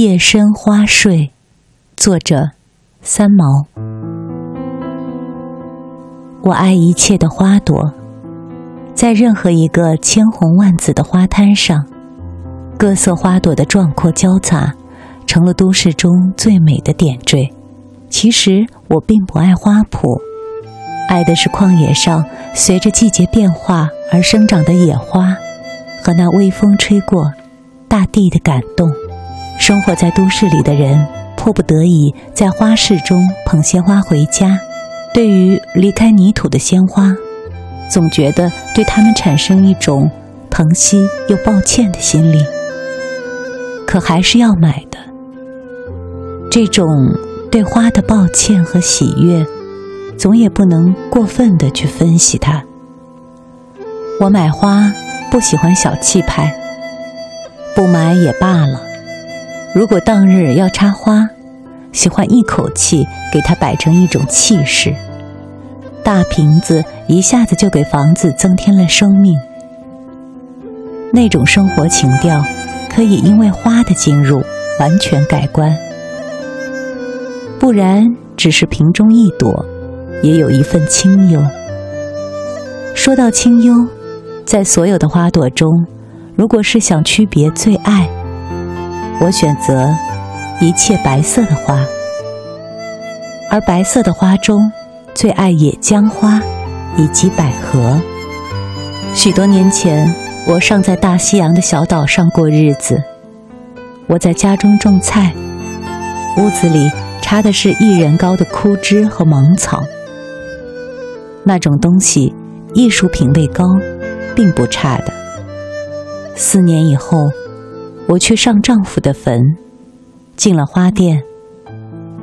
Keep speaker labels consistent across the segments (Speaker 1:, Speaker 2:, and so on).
Speaker 1: 夜深花睡，作者三毛。我爱一切的花朵，在任何一个千红万紫的花摊上，各色花朵的壮阔交杂，成了都市中最美的点缀。其实我并不爱花圃，爱的是旷野上随着季节变化而生长的野花，和那微风吹过大地的感动。生活在都市里的人，迫不得已在花市中捧鲜花回家。对于离开泥土的鲜花，总觉得对它们产生一种疼惜又抱歉的心理。可还是要买的。这种对花的抱歉和喜悦，总也不能过分的去分析它。我买花不喜欢小气派，不买也罢了。如果当日要插花，喜欢一口气给它摆成一种气势，大瓶子一下子就给房子增添了生命。那种生活情调，可以因为花的进入完全改观。不然，只是瓶中一朵，也有一份清幽。说到清幽，在所有的花朵中，如果是想区别最爱。我选择一切白色的花，而白色的花中最爱野姜花以及百合。许多年前，我尚在大西洋的小岛上过日子，我在家中种菜，屋子里插的是一人高的枯枝和芒草。那种东西，艺术品味高，并不差的。四年以后。我去上丈夫的坟，进了花店。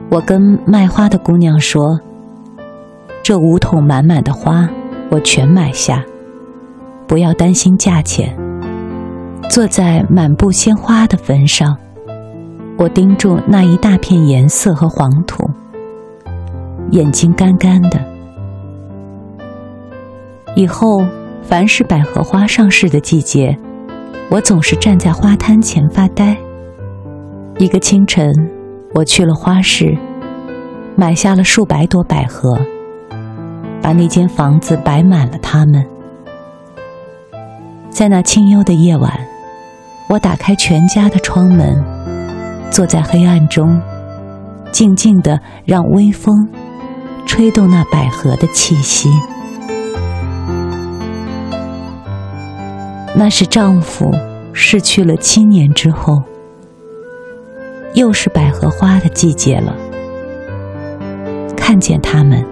Speaker 1: 我跟卖花的姑娘说：“这五桶满满的花，我全买下，不要担心价钱。”坐在满布鲜花的坟上，我盯住那一大片颜色和黄土，眼睛干干的。以后，凡是百合花上市的季节。我总是站在花摊前发呆。一个清晨，我去了花市，买下了数百朵百合，把那间房子摆满了它们。在那清幽的夜晚，我打开全家的窗门，坐在黑暗中，静静的让微风吹动那百合的气息。那是丈夫逝去了七年之后，又是百合花的季节了。看见他们，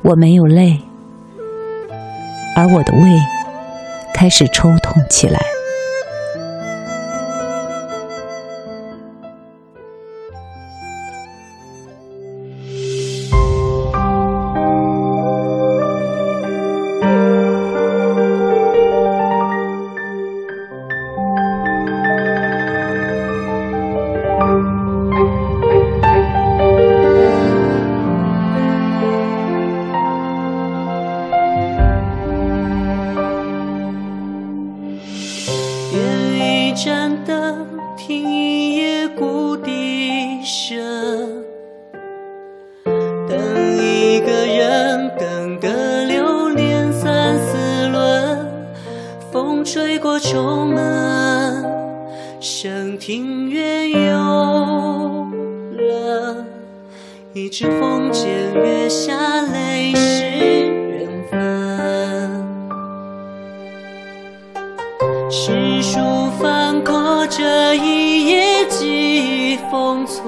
Speaker 1: 我没有泪，而我的胃开始抽痛起来。
Speaker 2: 吹过重门，声庭院幽冷。一纸风笺，月下泪湿人分。诗书翻过。这一夜记忆封存，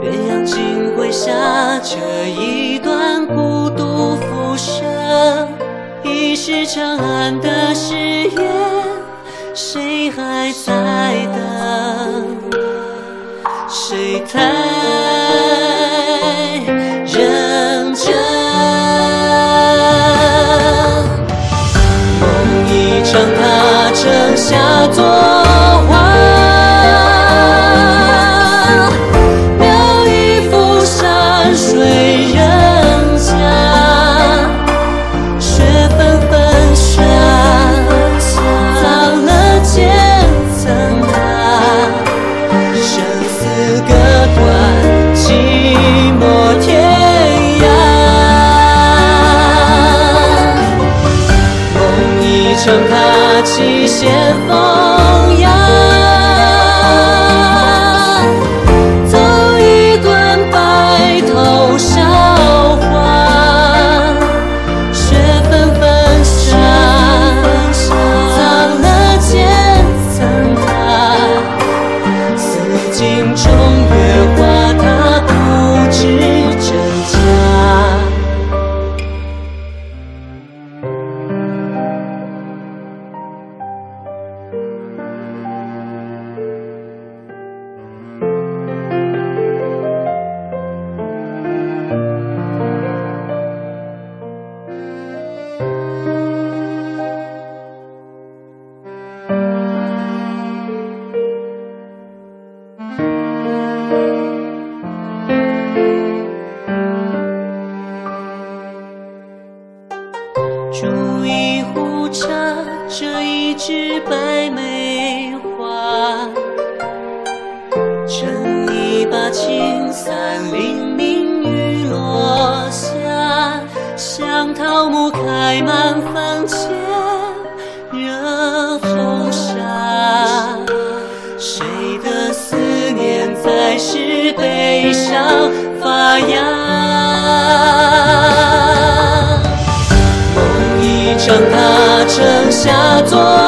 Speaker 2: 鸳鸯锦绘下这一。已是长安的誓言，谁还在等？谁太认真？梦一场，踏城下乘他起先锋。伞，凌明雨落下，香桃木开满房前，热红纱。谁的思念在是悲伤发芽？梦一场它成下作。